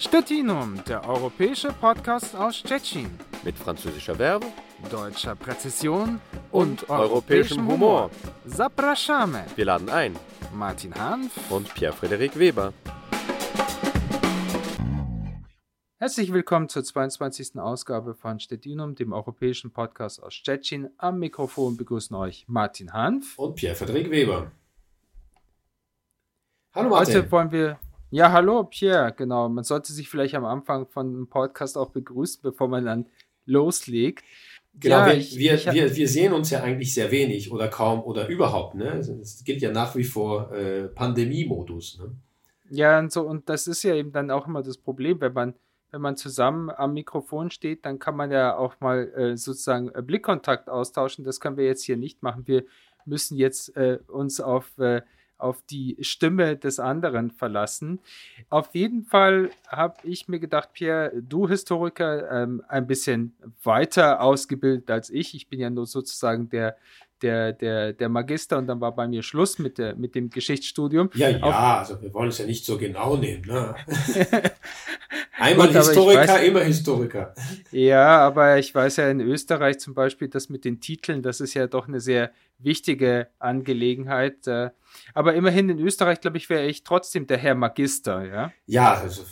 Stettinum, der europäische Podcast aus Stettin. Mit französischer Verbe, deutscher Präzision und, und europäischem Humor. Zapraszamy. Wir laden ein. Martin Hanf und Pierre-Frederik Weber. Herzlich willkommen zur 22. Ausgabe von Stettinum, dem europäischen Podcast aus Stettin. Am Mikrofon begrüßen euch Martin Hanf und Pierre-Frederik Weber. Hallo Martin. Heute wollen wir ja, hallo Pierre, genau. Man sollte sich vielleicht am Anfang von einem Podcast auch begrüßen, bevor man dann loslegt. Genau, ja, wir, ich, wir, ich, wir, wir sehen uns ja eigentlich sehr wenig oder kaum oder überhaupt. Ne? Es also, gilt ja nach wie vor äh, Pandemie-Modus. Ne? Ja, und, so, und das ist ja eben dann auch immer das Problem, wenn man, wenn man zusammen am Mikrofon steht, dann kann man ja auch mal äh, sozusagen äh, Blickkontakt austauschen. Das können wir jetzt hier nicht machen. Wir müssen jetzt äh, uns auf äh, auf die Stimme des anderen verlassen. Auf jeden Fall habe ich mir gedacht, Pierre, du Historiker, ähm, ein bisschen weiter ausgebildet als ich. Ich bin ja nur sozusagen der, der, der, der Magister und dann war bei mir Schluss mit, der, mit dem Geschichtsstudium. Ja, ja, Auf, also wir wollen es ja nicht so genau nehmen. Ne? Einmal Gut, Historiker, weiß, immer Historiker. Ja, aber ich weiß ja in Österreich zum Beispiel, das mit den Titeln, das ist ja doch eine sehr wichtige Angelegenheit. Äh, aber immerhin in Österreich, glaube ich, wäre ich trotzdem der Herr Magister, ja? Ja, also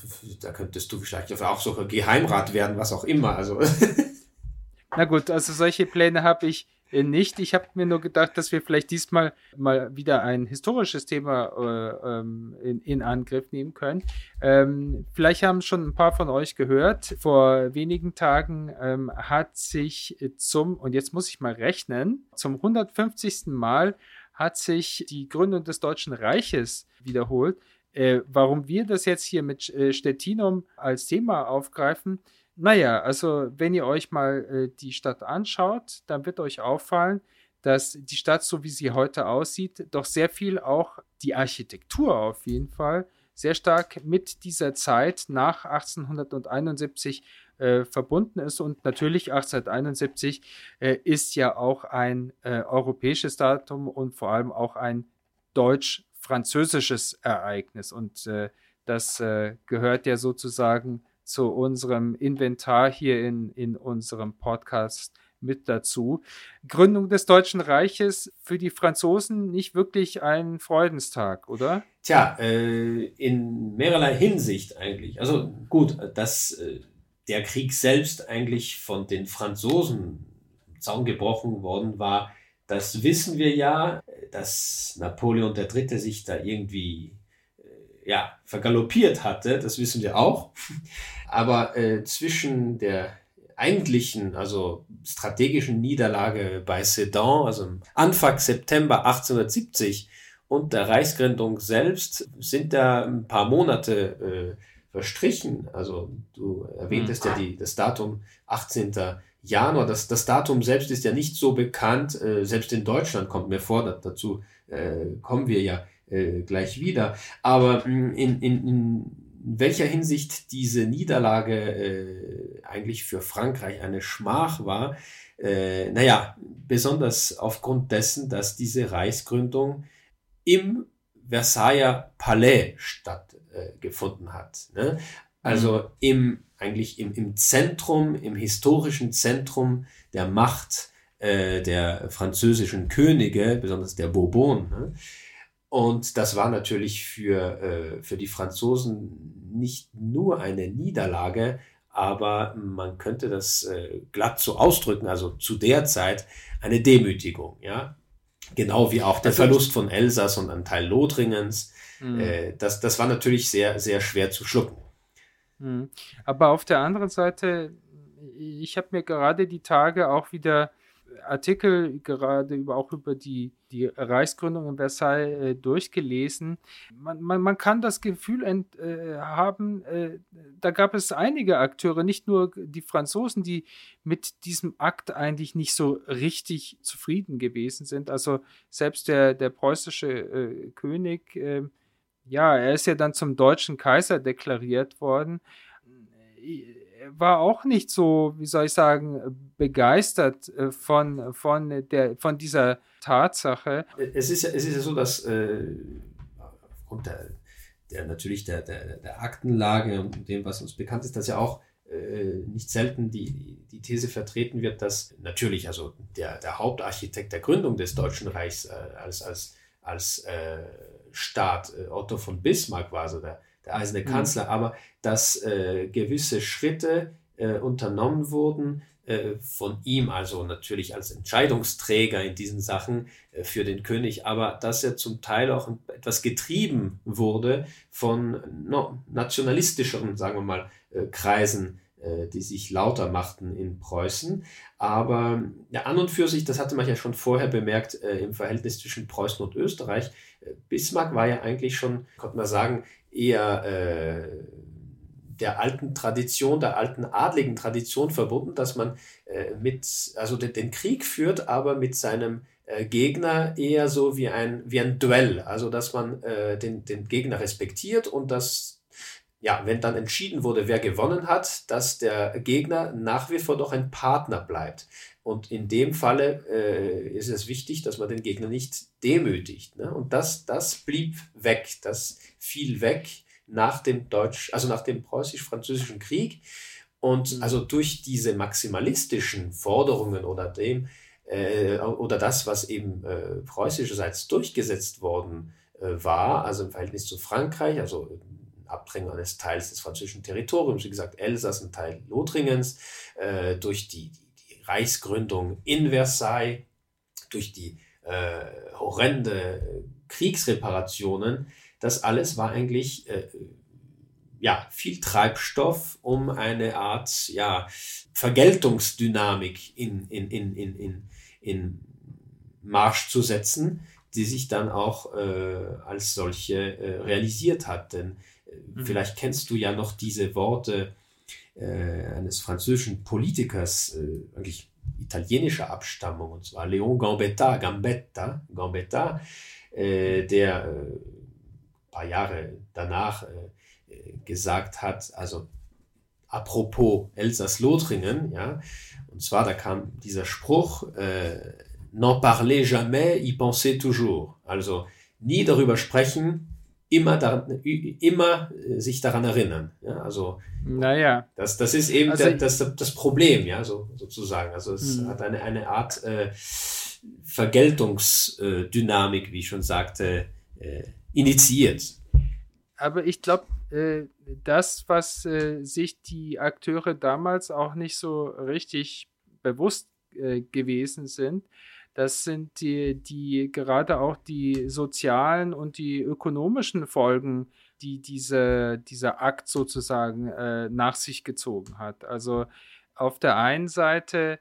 da könntest du vielleicht auch so Geheimrat werden, was auch immer. Also. Na gut, also solche Pläne habe ich nicht. Ich habe mir nur gedacht, dass wir vielleicht diesmal mal wieder ein historisches Thema äh, ähm, in, in, Angriff nehmen können. Ähm, vielleicht haben schon ein paar von euch gehört. Vor wenigen Tagen ähm, hat sich zum, und jetzt muss ich mal rechnen, zum 150. Mal hat sich die Gründung des Deutschen Reiches wiederholt. Äh, warum wir das jetzt hier mit äh, Stettinum als Thema aufgreifen, naja, also wenn ihr euch mal äh, die Stadt anschaut, dann wird euch auffallen, dass die Stadt, so wie sie heute aussieht, doch sehr viel auch die Architektur auf jeden Fall sehr stark mit dieser Zeit nach 1871 äh, verbunden ist. Und natürlich 1871 äh, ist ja auch ein äh, europäisches Datum und vor allem auch ein deutsch-französisches Ereignis. Und äh, das äh, gehört ja sozusagen zu unserem Inventar hier in, in unserem Podcast mit dazu. Gründung des Deutschen Reiches für die Franzosen nicht wirklich ein Freudenstag, oder? Tja, äh, in mehrerlei Hinsicht eigentlich. Also gut, dass äh, der Krieg selbst eigentlich von den Franzosen Zaun gebrochen worden war, das wissen wir ja, dass Napoleon III. sich da irgendwie ja, vergaloppiert hatte, das wissen wir auch. Aber äh, zwischen der eigentlichen, also strategischen Niederlage bei Sedan, also Anfang September 1870 und der Reichsgründung selbst sind da ein paar Monate äh, verstrichen. Also du erwähntest mhm. ja die, das Datum 18. Januar. Das, das Datum selbst ist ja nicht so bekannt. Äh, selbst in Deutschland kommt mir vor, dazu äh, kommen wir ja äh, gleich wieder. Aber mm, in, in, in welcher Hinsicht diese Niederlage äh, eigentlich für Frankreich eine Schmach war, äh, naja, besonders aufgrund dessen, dass diese Reichsgründung im Versailler Palais stattgefunden äh, hat. Ne? Also mhm. im, eigentlich im, im Zentrum, im historischen Zentrum der Macht äh, der französischen Könige, besonders der Bourbon. Ne? Und das war natürlich für, äh, für die Franzosen nicht nur eine Niederlage, aber man könnte das äh, glatt so ausdrücken, also zu der Zeit eine Demütigung, ja. Genau wie auch der Verlust von Elsass und ein Teil Lothringens. Mhm. Äh, das, das war natürlich sehr, sehr schwer zu schlucken. Mhm. Aber auf der anderen Seite, ich habe mir gerade die Tage auch wieder Artikel gerade über, auch über die, die Reichsgründung in Versailles äh, durchgelesen. Man, man, man kann das Gefühl ent, äh, haben, äh, da gab es einige Akteure, nicht nur die Franzosen, die mit diesem Akt eigentlich nicht so richtig zufrieden gewesen sind. Also selbst der, der preußische äh, König, ähm, ja, er ist ja dann zum deutschen Kaiser deklariert worden war auch nicht so, wie soll ich sagen, begeistert äh, von, von, der, von dieser Tatsache. Es ist, es ist ja so, dass äh, aufgrund der, der natürlich der, der, der Aktenlage und dem, was uns bekannt ist, dass ja auch äh, nicht selten die, die These vertreten wird, dass natürlich also der, der Hauptarchitekt der Gründung des Deutschen Reichs äh, als, als, als äh, Staat Otto von Bismarck war, also der, der eiserne mhm. Kanzler, mhm. aber dass äh, gewisse Schritte äh, unternommen wurden, von ihm, also natürlich als Entscheidungsträger in diesen Sachen für den König, aber dass er zum Teil auch etwas getrieben wurde von no, nationalistischeren, sagen wir mal, äh, Kreisen, äh, die sich lauter machten in Preußen. Aber ja, an und für sich, das hatte man ja schon vorher bemerkt, äh, im Verhältnis zwischen Preußen und Österreich. Bismarck war ja eigentlich schon, konnte man sagen, eher äh, der alten Tradition, der alten adligen Tradition verbunden, dass man äh, mit, also den, den, Krieg führt, aber mit seinem äh, Gegner eher so wie ein, wie ein Duell. Also, dass man den, den Gegner respektiert und dass ja, wenn dann entschieden wurde, wer gewonnen hat, dass der Gegner nach wie vor doch ein Partner bleibt. Und in dem Falle äh, ist es wichtig, dass man den Gegner nicht demütigt. Ne? Und das, das blieb weg, das fiel weg nach dem Deutsch, also nach dem preußisch-französischen Krieg. Und mhm. also durch diese maximalistischen Forderungen oder dem, äh, oder das, was eben äh, preußischerseits durchgesetzt worden äh, war, also im Verhältnis zu Frankreich, also Abdrängung eines Teils des französischen Territoriums, wie gesagt, Elsass, ein Teil Lothringens, äh, durch die, die, die, Reichsgründung in Versailles, durch die äh, horrende Kriegsreparationen. Das alles war eigentlich äh, ja, viel Treibstoff, um eine Art ja, Vergeltungsdynamik in, in, in, in, in, in Marsch zu setzen, die sich dann auch äh, als solche äh, realisiert hat. Denn Mhm. Vielleicht kennst du ja noch diese Worte äh, eines französischen Politikers, äh, eigentlich italienischer Abstammung, und zwar Leon Gambetta, Gambetta, Gambetta, äh, der äh, ein paar Jahre danach äh, gesagt hat, also apropos Elsass-Lothringen, ja, und zwar da kam dieser Spruch, n'en parlez jamais, y pensez toujours, also nie darüber sprechen, immer, daran, immer äh, sich daran erinnern. Ja, also naja. das, das ist eben also, der, das, das Problem, ja, so, sozusagen. Also es mh. hat eine, eine Art äh, Vergeltungsdynamik, wie ich schon sagte, äh, initiiert. Aber ich glaube, äh, das, was äh, sich die Akteure damals auch nicht so richtig bewusst äh, gewesen sind, das sind die, die gerade auch die sozialen und die ökonomischen Folgen, die diese, dieser Akt sozusagen äh, nach sich gezogen hat. Also auf der einen Seite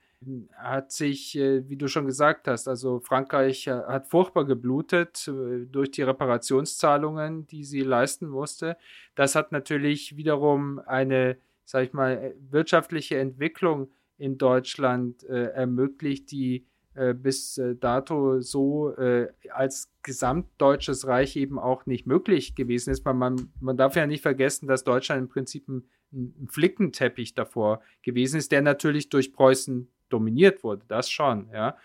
hat sich, äh, wie du schon gesagt hast, also Frankreich äh, hat furchtbar geblutet äh, durch die Reparationszahlungen, die sie leisten musste. Das hat natürlich wiederum eine, sag ich mal, wirtschaftliche Entwicklung in Deutschland äh, ermöglicht, die bis äh, dato so äh, als gesamtdeutsches Reich eben auch nicht möglich gewesen ist. Man, man, man darf ja nicht vergessen, dass Deutschland im Prinzip ein, ein Flickenteppich davor gewesen ist, der natürlich durch Preußen dominiert wurde, das schon, ja.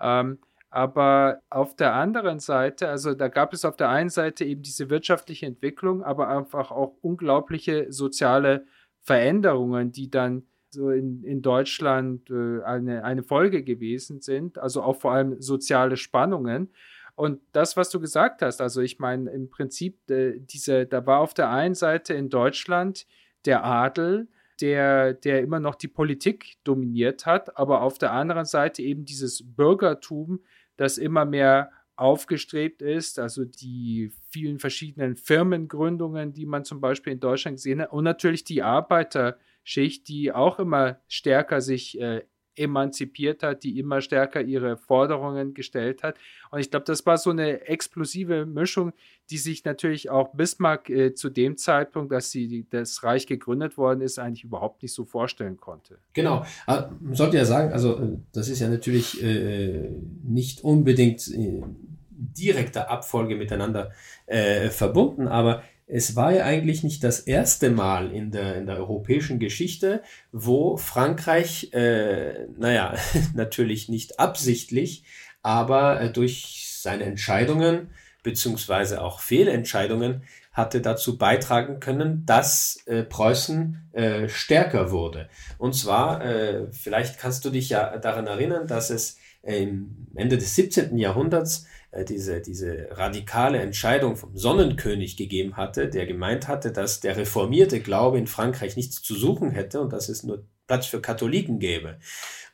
Ähm, aber auf der anderen Seite, also da gab es auf der einen Seite eben diese wirtschaftliche Entwicklung, aber einfach auch unglaubliche soziale Veränderungen, die dann so in, in Deutschland äh, eine, eine Folge gewesen sind, also auch vor allem soziale Spannungen. Und das, was du gesagt hast, also ich meine, im Prinzip, äh, diese, da war auf der einen Seite in Deutschland der Adel, der, der immer noch die Politik dominiert hat, aber auf der anderen Seite eben dieses Bürgertum, das immer mehr aufgestrebt ist, also die vielen verschiedenen Firmengründungen, die man zum Beispiel in Deutschland gesehen hat, und natürlich die Arbeiter, Schicht, die auch immer stärker sich äh, emanzipiert hat, die immer stärker ihre Forderungen gestellt hat. Und ich glaube, das war so eine explosive Mischung, die sich natürlich auch Bismarck äh, zu dem Zeitpunkt, dass sie, das Reich gegründet worden ist, eigentlich überhaupt nicht so vorstellen konnte. Genau. Aber man sollte ja sagen, also äh, das ist ja natürlich äh, nicht unbedingt in direkter Abfolge miteinander äh, verbunden, aber es war ja eigentlich nicht das erste Mal in der, in der europäischen Geschichte, wo Frankreich, äh, naja, natürlich nicht absichtlich, aber äh, durch seine Entscheidungen beziehungsweise auch Fehlentscheidungen hatte dazu beitragen können, dass äh, Preußen äh, stärker wurde. Und zwar, äh, vielleicht kannst du dich ja daran erinnern, dass es Ende des 17. Jahrhunderts äh, diese, diese radikale Entscheidung vom Sonnenkönig gegeben hatte, der gemeint hatte, dass der reformierte Glaube in Frankreich nichts zu suchen hätte und dass es nur Platz für Katholiken gäbe.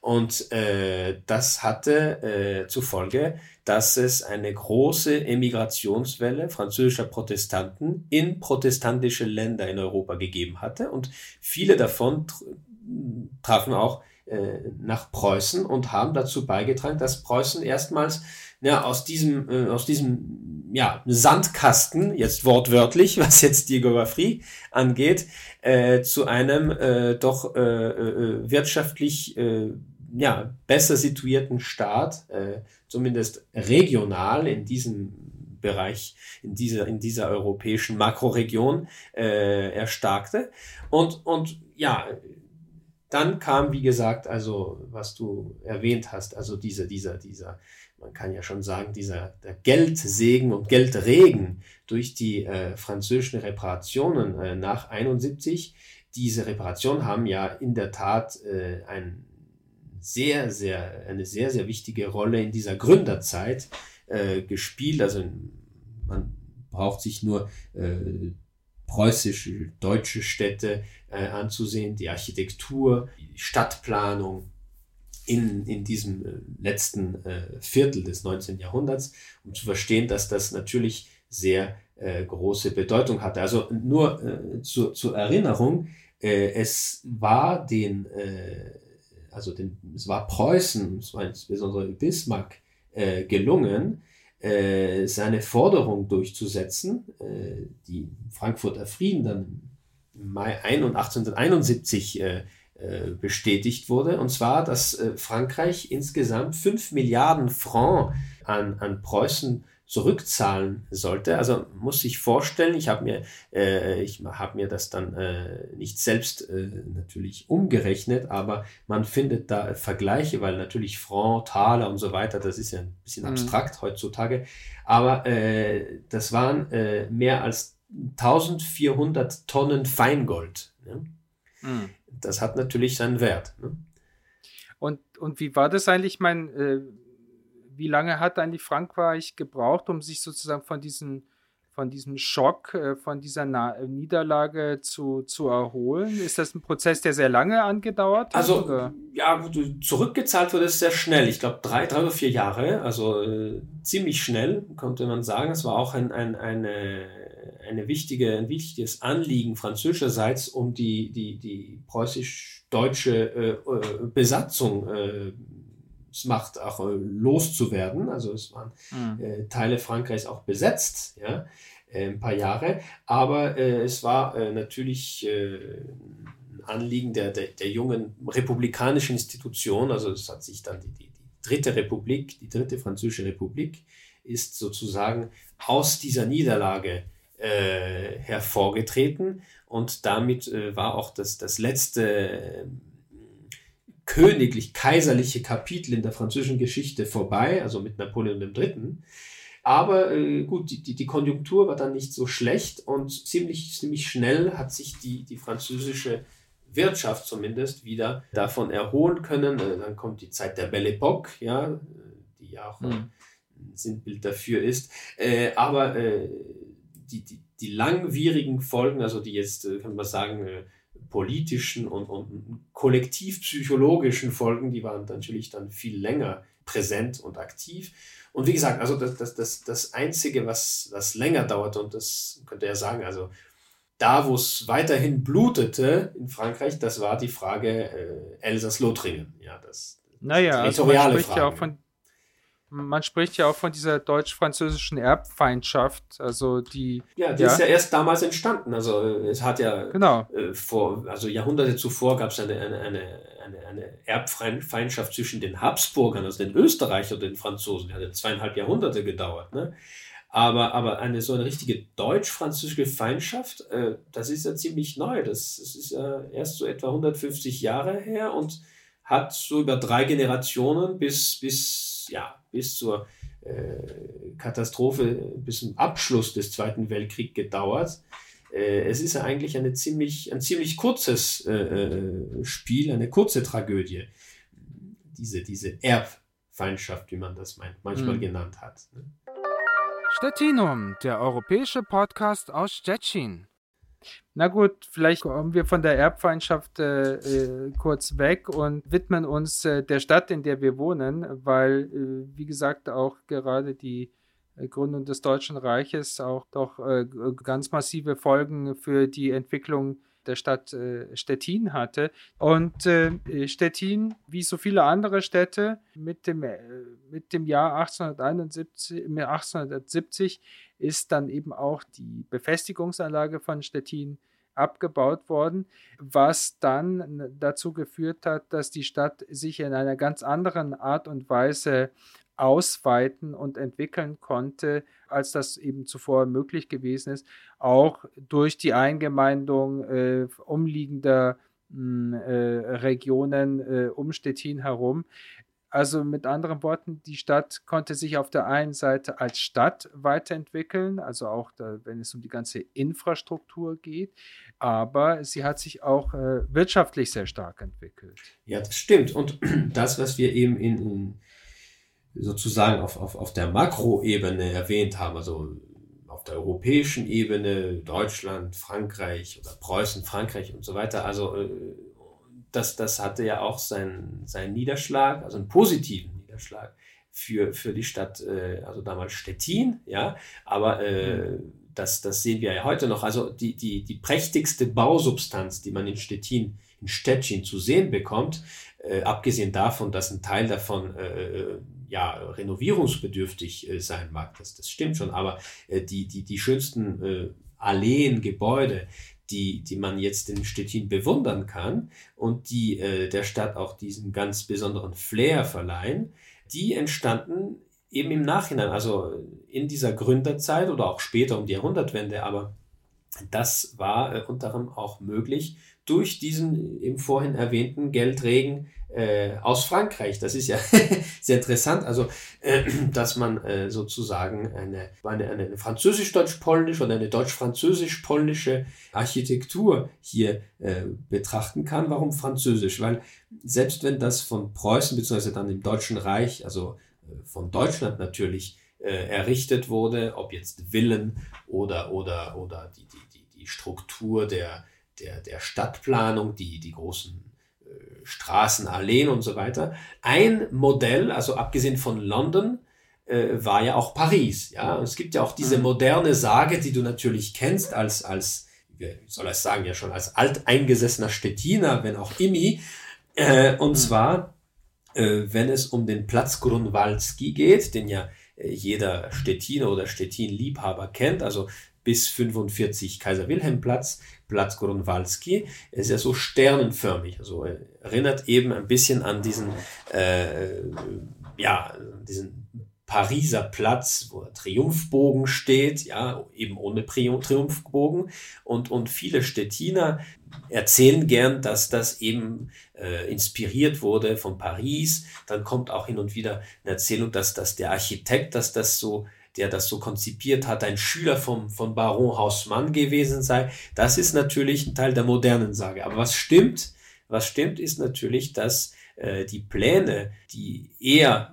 Und äh, das hatte äh, zur Folge, dass es eine große Emigrationswelle französischer Protestanten in protestantische Länder in Europa gegeben hatte. Und viele davon trafen auch nach Preußen und haben dazu beigetragen, dass Preußen erstmals ja, aus diesem, äh, aus diesem ja, Sandkasten, jetzt wortwörtlich, was jetzt die Geografie angeht, äh, zu einem äh, doch äh, äh, wirtschaftlich äh, ja, besser situierten Staat, äh, zumindest regional in diesem Bereich, in dieser, in dieser europäischen Makroregion äh, erstarkte. Und, und ja, dann kam, wie gesagt, also was du erwähnt hast, also dieser, dieser, dieser, man kann ja schon sagen, dieser Geldsegen und Geldregen durch die äh, französischen Reparationen äh, nach 71. Diese Reparationen haben ja in der Tat äh, ein sehr, sehr, eine sehr, sehr wichtige Rolle in dieser Gründerzeit äh, gespielt. Also man braucht sich nur äh, preußische, deutsche Städte äh, anzusehen, die Architektur, die Stadtplanung in, in diesem äh, letzten äh, Viertel des 19. Jahrhunderts, um zu verstehen, dass das natürlich sehr äh, große Bedeutung hatte. Also nur äh, zu, zur Erinnerung, äh, es war den äh, also den, es war Preußen, es war insbesondere Bismarck, gelungen, äh, seine Forderung durchzusetzen, äh, die Frankfurter Frieden dann im Mai 1871 äh, äh, bestätigt wurde, und zwar, dass äh, Frankreich insgesamt 5 Milliarden Franc an, an Preußen zurückzahlen sollte. Also muss sich vorstellen, ich habe mir, äh, ich habe mir das dann äh, nicht selbst äh, natürlich umgerechnet, aber man findet da Vergleiche, weil natürlich Franc, Taler und so weiter, das ist ja ein bisschen mhm. abstrakt heutzutage, aber äh, das waren äh, mehr als 1400 Tonnen Feingold. Ne? Mhm. Das hat natürlich seinen Wert. Ne? Und, und wie war das eigentlich? Mein äh wie lange hat eigentlich Frankreich gebraucht, um sich sozusagen von diesem, von diesem Schock, äh, von dieser Na Niederlage zu, zu erholen? Ist das ein Prozess, der sehr lange angedauert hat? Also, oder? ja, zurückgezahlt wurde es sehr schnell. Ich glaube, drei, drei oder vier Jahre. Also äh, ziemlich schnell, konnte man sagen. Es war auch ein, ein, eine, eine wichtige, ein wichtiges Anliegen französischerseits, um die, die, die preußisch-deutsche äh, äh Besatzung äh, Macht auch äh, loszuwerden. Also es waren mhm. äh, Teile Frankreichs auch besetzt, ja, äh, ein paar Jahre. Aber äh, es war äh, natürlich äh, ein Anliegen der, der, der, jungen republikanischen Institution. Also es hat sich dann die, die, die dritte Republik, die dritte französische Republik, ist sozusagen aus dieser Niederlage hervorgetreten und damit war auch das, das letzte königlich-kaiserliche Kapitel in der französischen Geschichte vorbei, also mit Napoleon III. Aber äh, gut, die, die, Konjunktur war dann nicht so schlecht und ziemlich, ziemlich schnell hat sich die, die französische Wirtschaft zumindest wieder davon erholen können. Äh, dann kommt die Zeit der Belle Époque, ja, die ja auch mhm. ein Sinnbild dafür ist. Äh, aber äh, die, die, die langwierigen Folgen, also die jetzt, äh, kann man sagen, äh, politischen und, und kollektivpsychologischen Folgen, die waren natürlich dann viel länger präsent und aktiv. Und wie gesagt, also das, das, das, das Einzige, was, was länger dauerte, und das könnte er sagen, also da, wo es weiterhin blutete in Frankreich, das war die Frage äh, Elsass-Lothringen. Ja, das, naja, also man spricht Frage. ja auch von man spricht ja auch von dieser deutsch-französischen Erbfeindschaft, also die. Ja, die ja. ist ja erst damals entstanden. Also es hat ja genau. äh, vor, also Jahrhunderte zuvor gab es eine, eine, eine, eine, eine Erbfeindschaft zwischen den Habsburgern, also den Österreichern und den Franzosen. Die hat ja zweieinhalb Jahrhunderte gedauert. Ne? Aber, aber eine so eine richtige deutsch-französische Feindschaft, äh, das ist ja ziemlich neu. Das, das ist ja erst so etwa 150 Jahre her und hat so über drei Generationen bis, bis ja, bis zur äh, Katastrophe bis zum Abschluss des Zweiten Weltkriegs gedauert. Äh, es ist ja eigentlich eine ziemlich, ein ziemlich kurzes äh, äh, Spiel, eine kurze Tragödie. Diese, diese Erbfeindschaft, wie man das manchmal mhm. genannt hat. Ne? Stettinum, der europäische Podcast aus Stettin. Na gut, vielleicht kommen wir von der Erbfeindschaft äh, äh, kurz weg und widmen uns äh, der Stadt, in der wir wohnen, weil, äh, wie gesagt, auch gerade die äh, Gründung des Deutschen Reiches auch doch äh, ganz massive Folgen für die Entwicklung der Stadt Stettin hatte. Und Stettin, wie so viele andere Städte, mit dem, mit dem Jahr 1871, 1870 ist dann eben auch die Befestigungsanlage von Stettin abgebaut worden, was dann dazu geführt hat, dass die Stadt sich in einer ganz anderen Art und Weise ausweiten und entwickeln konnte, als das eben zuvor möglich gewesen ist, auch durch die Eingemeindung äh, umliegender hm, äh, Regionen äh, um Stettin herum. Also mit anderen Worten, die Stadt konnte sich auf der einen Seite als Stadt weiterentwickeln, also auch da, wenn es um die ganze Infrastruktur geht, aber sie hat sich auch äh, wirtschaftlich sehr stark entwickelt. Ja, das stimmt. Und das, was wir eben in, in sozusagen auf, auf, auf der Makroebene erwähnt haben, also auf der europäischen Ebene, Deutschland, Frankreich oder Preußen, Frankreich und so weiter, also äh, das, das hatte ja auch seinen, seinen Niederschlag, also einen positiven Niederschlag für, für die Stadt, äh, also damals Stettin, ja, aber äh, mhm. das, das sehen wir ja heute noch. Also die, die, die prächtigste Bausubstanz, die man in Stettin, in Stettin zu sehen bekommt, äh, abgesehen davon, dass ein Teil davon äh, ja, renovierungsbedürftig äh, sein mag, das, das stimmt schon, aber äh, die, die, die schönsten äh, Alleen, Gebäude, die, die man jetzt in Stettin bewundern kann und die äh, der Stadt auch diesen ganz besonderen Flair verleihen, die entstanden eben im Nachhinein, also in dieser Gründerzeit oder auch später um die Jahrhundertwende, aber das war äh, unter anderem auch möglich durch diesen im vorhin erwähnten Geldregen äh, aus Frankreich. Das ist ja sehr interessant. Also, äh, dass man äh, sozusagen eine, eine, eine französisch-deutsch-polnische oder eine deutsch-französisch-polnische Architektur hier äh, betrachten kann. Warum französisch? Weil selbst wenn das von Preußen beziehungsweise dann im Deutschen Reich, also äh, von Deutschland natürlich, äh, errichtet wurde, ob jetzt Villen oder, oder, oder die, die, die, die Struktur der, der, der Stadtplanung, die, die großen Straßen, Alleen und so weiter. Ein Modell, also abgesehen von London, äh, war ja auch Paris. Ja, und es gibt ja auch diese mhm. moderne Sage, die du natürlich kennst als als wie soll ich sagen ja schon als alteingesessener Stettiner, wenn auch Imi. Äh, und mhm. zwar, äh, wenn es um den Platz Grunwaldzki geht, den ja äh, jeder Stettiner oder Stettin-Liebhaber kennt, also bis 45 Kaiser Wilhelm Platz, Grunwaldzki, ist ja so sternenförmig, also erinnert eben ein bisschen an diesen, äh, ja, diesen Pariser Platz, wo der Triumphbogen steht, ja, eben ohne Triumphbogen. Und, und viele Stettiner erzählen gern, dass das eben äh, inspiriert wurde von Paris. Dann kommt auch hin und wieder eine Erzählung, dass, dass der Architekt, dass das so der das so konzipiert hat, ein Schüler vom, von Baron Haussmann gewesen sei. Das ist natürlich ein Teil der modernen Sage. Aber was stimmt, was stimmt, ist natürlich, dass äh, die Pläne, die eher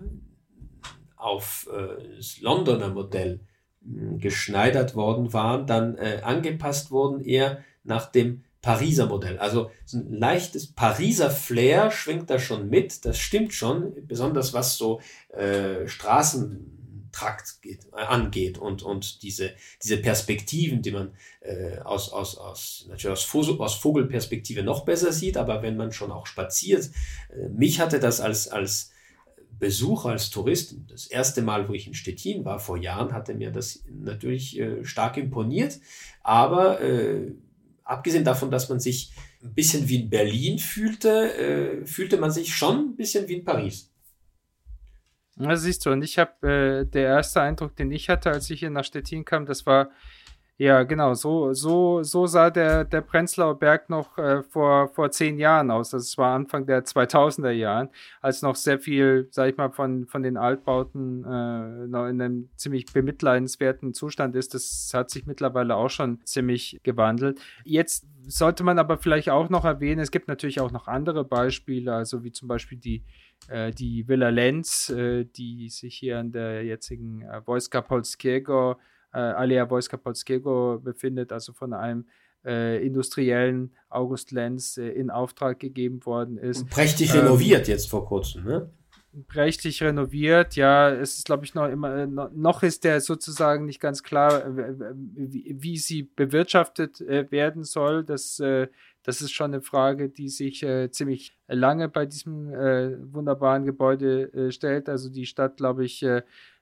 auf äh, das Londoner Modell mh, geschneidert worden waren, dann äh, angepasst wurden eher nach dem Pariser Modell. Also so ein leichtes Pariser Flair schwingt da schon mit, das stimmt schon, besonders was so äh, Straßen Trakt geht, äh, angeht und, und diese, diese Perspektiven, die man äh, aus, aus, aus, natürlich aus, aus Vogelperspektive noch besser sieht, aber wenn man schon auch spaziert, äh, mich hatte das als, als Besucher, als Tourist, das erste Mal, wo ich in Stettin war, vor Jahren, hatte mir das natürlich äh, stark imponiert, aber äh, abgesehen davon, dass man sich ein bisschen wie in Berlin fühlte, äh, fühlte man sich schon ein bisschen wie in Paris. Ja, siehst du, und ich habe, äh, der erste Eindruck, den ich hatte, als ich hier nach Stettin kam, das war Ja, genau. So, so, so sah der, der Prenzlauer Berg noch äh, vor, vor zehn Jahren aus. Das war Anfang der 2000er Jahren, als noch sehr viel, sag ich mal, von, von den Altbauten äh, noch in einem ziemlich bemitleidenswerten Zustand ist. Das hat sich mittlerweile auch schon ziemlich gewandelt. Jetzt sollte man aber vielleicht auch noch erwähnen, es gibt natürlich auch noch andere Beispiele, also wie zum Beispiel die, die Villa Lenz, äh, die sich hier an der jetzigen äh, Wojska Polskiego äh, Alea Wojska Polskiego befindet, also von einem äh, industriellen August Lenz äh, in Auftrag gegeben worden ist. Prächtig ähm, renoviert jetzt vor kurzem, ne? Prächtig renoviert, ja, es ist, glaube ich, noch immer, äh, noch ist der sozusagen nicht ganz klar, wie, wie sie bewirtschaftet äh, werden soll. Das, äh, das ist schon eine Frage, die sich ziemlich lange bei diesem wunderbaren Gebäude stellt. Also die Stadt, glaube ich,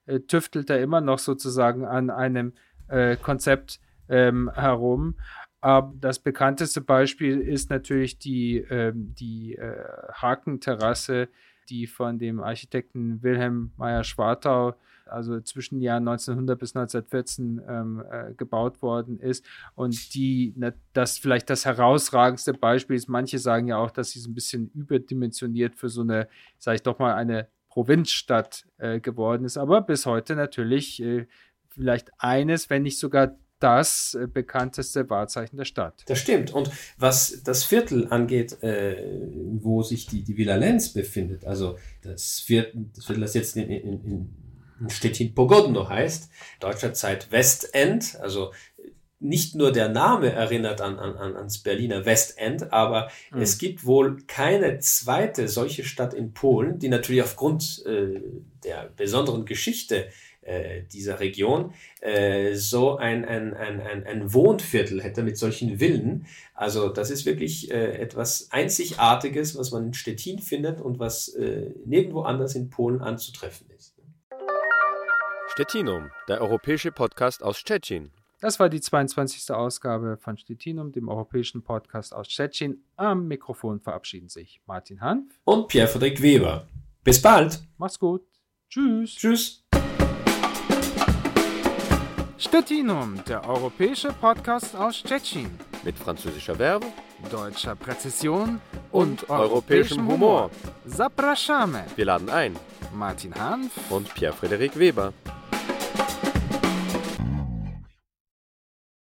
äh, tüftelt er immer noch sozusagen an einem äh, Konzept ähm, herum. Aber das bekannteste Beispiel ist natürlich die, ähm, die äh, Hakenterrasse, die von dem Architekten Wilhelm Meyer-Schwartau, also zwischen den Jahren 1900 bis 1914 ähm, äh, gebaut worden ist. Und die, na, das vielleicht das herausragendste Beispiel ist, manche sagen ja auch, dass sie so ein bisschen überdimensioniert für so eine, sage ich doch mal, eine Provinzstadt äh, geworden ist, aber bis heute natürlich äh, vielleicht eines, wenn nicht sogar das äh, bekannteste Wahrzeichen der Stadt. Das stimmt. Und was das Viertel angeht, äh, wo sich die, die Villa Lenz befindet, also das Viertel, das, Viertel, das jetzt in, in, in Stettin-Pogodno heißt, deutscher Zeit Westend, also nicht nur der Name erinnert an, an, ans Berliner Westend, aber mhm. es gibt wohl keine zweite solche Stadt in Polen, die natürlich aufgrund äh, der besonderen Geschichte äh, dieser Region äh, so ein, ein, ein, ein, ein Wohnviertel hätte mit solchen Villen. Also das ist wirklich äh, etwas Einzigartiges, was man in Stettin findet und was äh, nirgendwo anders in Polen anzutreffen ist. Stettinum, der europäische Podcast aus Stettin. Das war die 22. Ausgabe von Stettinum, dem europäischen Podcast aus Stettin. Am Mikrofon verabschieden sich Martin Hanf und Pierre-Frederik Weber. Bis bald. Mach's gut. Tschüss. Tschüss. Stettinum, der europäische Podcast aus Stettin. Mit französischer Verbe, deutscher Präzision und, und europäischem Humor. Zapraszamy. Wir laden ein. Martin Hanf und Pierre-Frederik Weber.